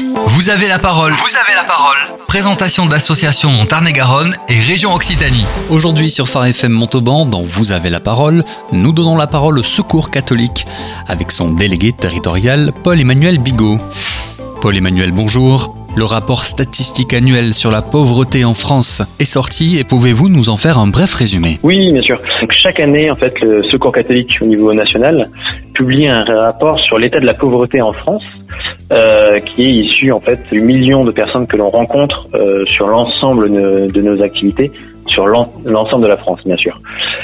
Vous avez la parole. Vous avez la parole. Présentation d'associations en Tarn-et-Garonne et région Occitanie. Aujourd'hui sur Phare FM Montauban, dans Vous avez la parole, nous donnons la parole au Secours catholique avec son délégué territorial Paul-Emmanuel Bigot. Paul-Emmanuel, bonjour. Le rapport statistique annuel sur la pauvreté en France est sorti et pouvez-vous nous en faire un bref résumé? Oui, bien sûr. Donc, chaque année, en fait, le Secours catholique au niveau national publie un rapport sur l'état de la pauvreté en France euh, qui est issu en fait du million de personnes que l'on rencontre euh, sur l'ensemble de, nos activités, sur l'ensemble de la France bien sûr.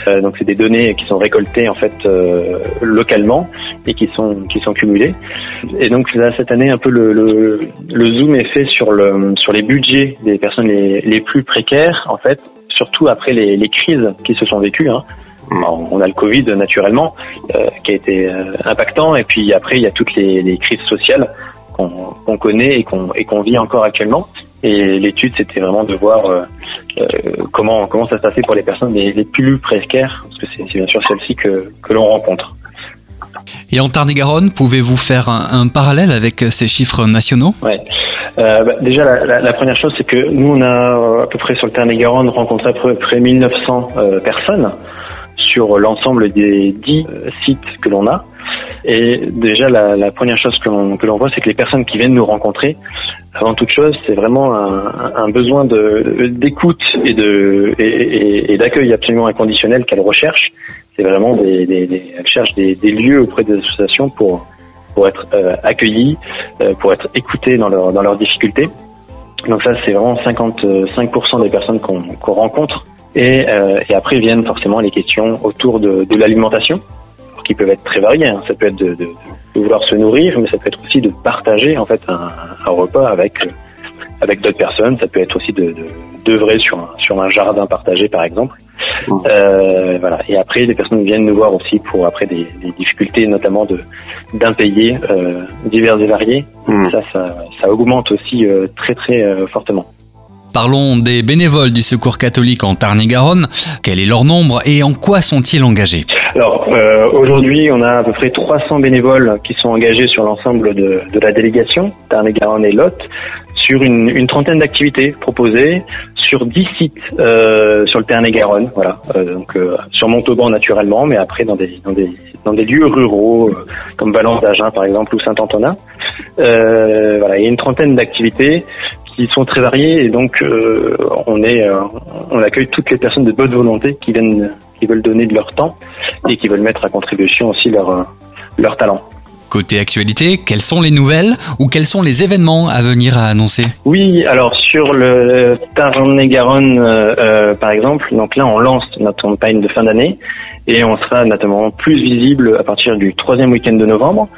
Euh, donc c'est des données qui sont récoltées en fait euh, localement et qui sont qui sont cumulées. Et donc là, cette année un peu le, le, le, zoom est fait sur le sur les budgets des personnes les, les plus précaires en fait, surtout après les, les crises qui se sont vécues. Hein. On a le Covid naturellement euh, qui a été euh, impactant et puis après il y a toutes les, les crises sociales qu'on connaît et qu'on vit encore actuellement. Et l'étude c'était vraiment de voir euh, euh, comment comment ça se passait pour les personnes les, les plus précaires parce que c'est bien sûr celles-ci que que l'on rencontre. Et en Tarn-et-Garonne, pouvez-vous faire un, un, parallèle avec ces chiffres nationaux? Ouais. Euh, bah, déjà, la, la, la, première chose, c'est que nous, on a à peu près sur le Tarn-et-Garonne rencontré à peu près 1900 euh, personnes sur l'ensemble des 10 euh, sites que l'on a. Et déjà, la, première chose que l'on, voit, c'est que les personnes qui viennent nous rencontrer, avant toute chose, c'est vraiment un, besoin d'écoute et, d'accueil absolument inconditionnel qu'elles recherchent. C'est vraiment des, elles cherchent des, lieux auprès des associations pour, pour être euh, accueillies, euh, pour être écoutées dans, leur, dans leurs difficultés. Donc ça, c'est vraiment 55% des personnes qu'on, rencontre et, euh, et, après viennent forcément les questions autour de l'alimentation, qui peuvent être très variées. Hein. Ça peut être de, de, de, vouloir se nourrir, mais ça peut être aussi de partager en fait un, un repas avec avec d'autres personnes. Ça peut être aussi de d'œuvrer sur un, sur un jardin partagé, par exemple. Mmh. Euh, voilà. Et après, les personnes viennent nous voir aussi pour après des, des difficultés, notamment de d'impayés euh, divers et variés. Mmh. Ça, ça, ça, augmente aussi euh, très très euh, fortement. Parlons des bénévoles du Secours catholique en Tarn-et-Garonne. Quel est leur nombre et en quoi sont-ils engagés? Alors euh, aujourd'hui, on a à peu près 300 bénévoles qui sont engagés sur l'ensemble de, la délégation Tarn-et-Garonne et Lot sur une, trentaine d'activités proposées sur 10 sites euh, sur le Tarn-et-Garonne, voilà. Euh, donc sur Montauban naturellement, mais après dans des dans des dans des lieux ruraux comme Valence d'Agen par exemple ou Saint-Antonin. Voilà, il y a une trentaine d'activités qui sont très variés et donc on est on accueille toutes les personnes de bonne volonté qui viennent qui veulent donner de leur temps et qui veulent mettre à contribution aussi leur euh, leur talent. Côté actualité, quelles sont les nouvelles ou quels sont les événements à venir à annoncer? Oui, alors sur le Tarn-et-Garonne euh, par exemple, donc là on lance notre campagne de fin d'année et on sera notamment plus visible à partir du troisième week-end de novembre.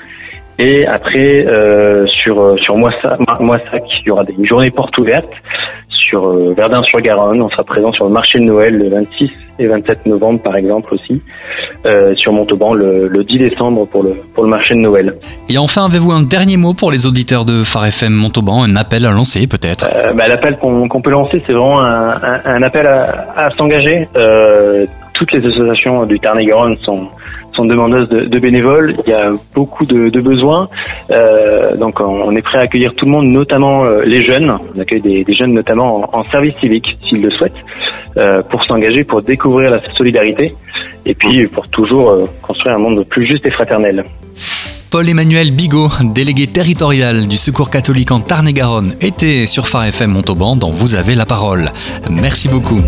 Et après, euh, sur sur Moissac, Moissac, il y aura des journées portes ouvertes. Sur euh, Verdun-sur-Garonne, on sera présent sur le marché de Noël le 26 et 27 novembre, par exemple aussi. Euh, sur Montauban le, le, 10 décembre pour le pour le marché de Noël. Et enfin, avez-vous un dernier mot pour les auditeurs de Phare FM Montauban, un appel à lancer peut-être? Euh, bah, L'appel qu'on qu peut lancer, c'est vraiment un, un, un, appel à, à s'engager. Euh, toutes les associations du Tarn-et-Garonne sont sont demandeuses de, bénévoles. Il y a beaucoup de, besoins. Euh, donc on est prêt à accueillir tout le monde, notamment euh, les jeunes. On accueille des, jeunes notamment en, service civique, s'ils le souhaitent, euh, pour s'engager, pour découvrir la solidarité et puis pour toujours construire un monde plus juste et fraternel. Paul-Emmanuel Bigot, délégué territorial du Secours catholique en Tarn-et-Garonne, était sur Phare FM Montauban dont vous avez la parole. Merci beaucoup.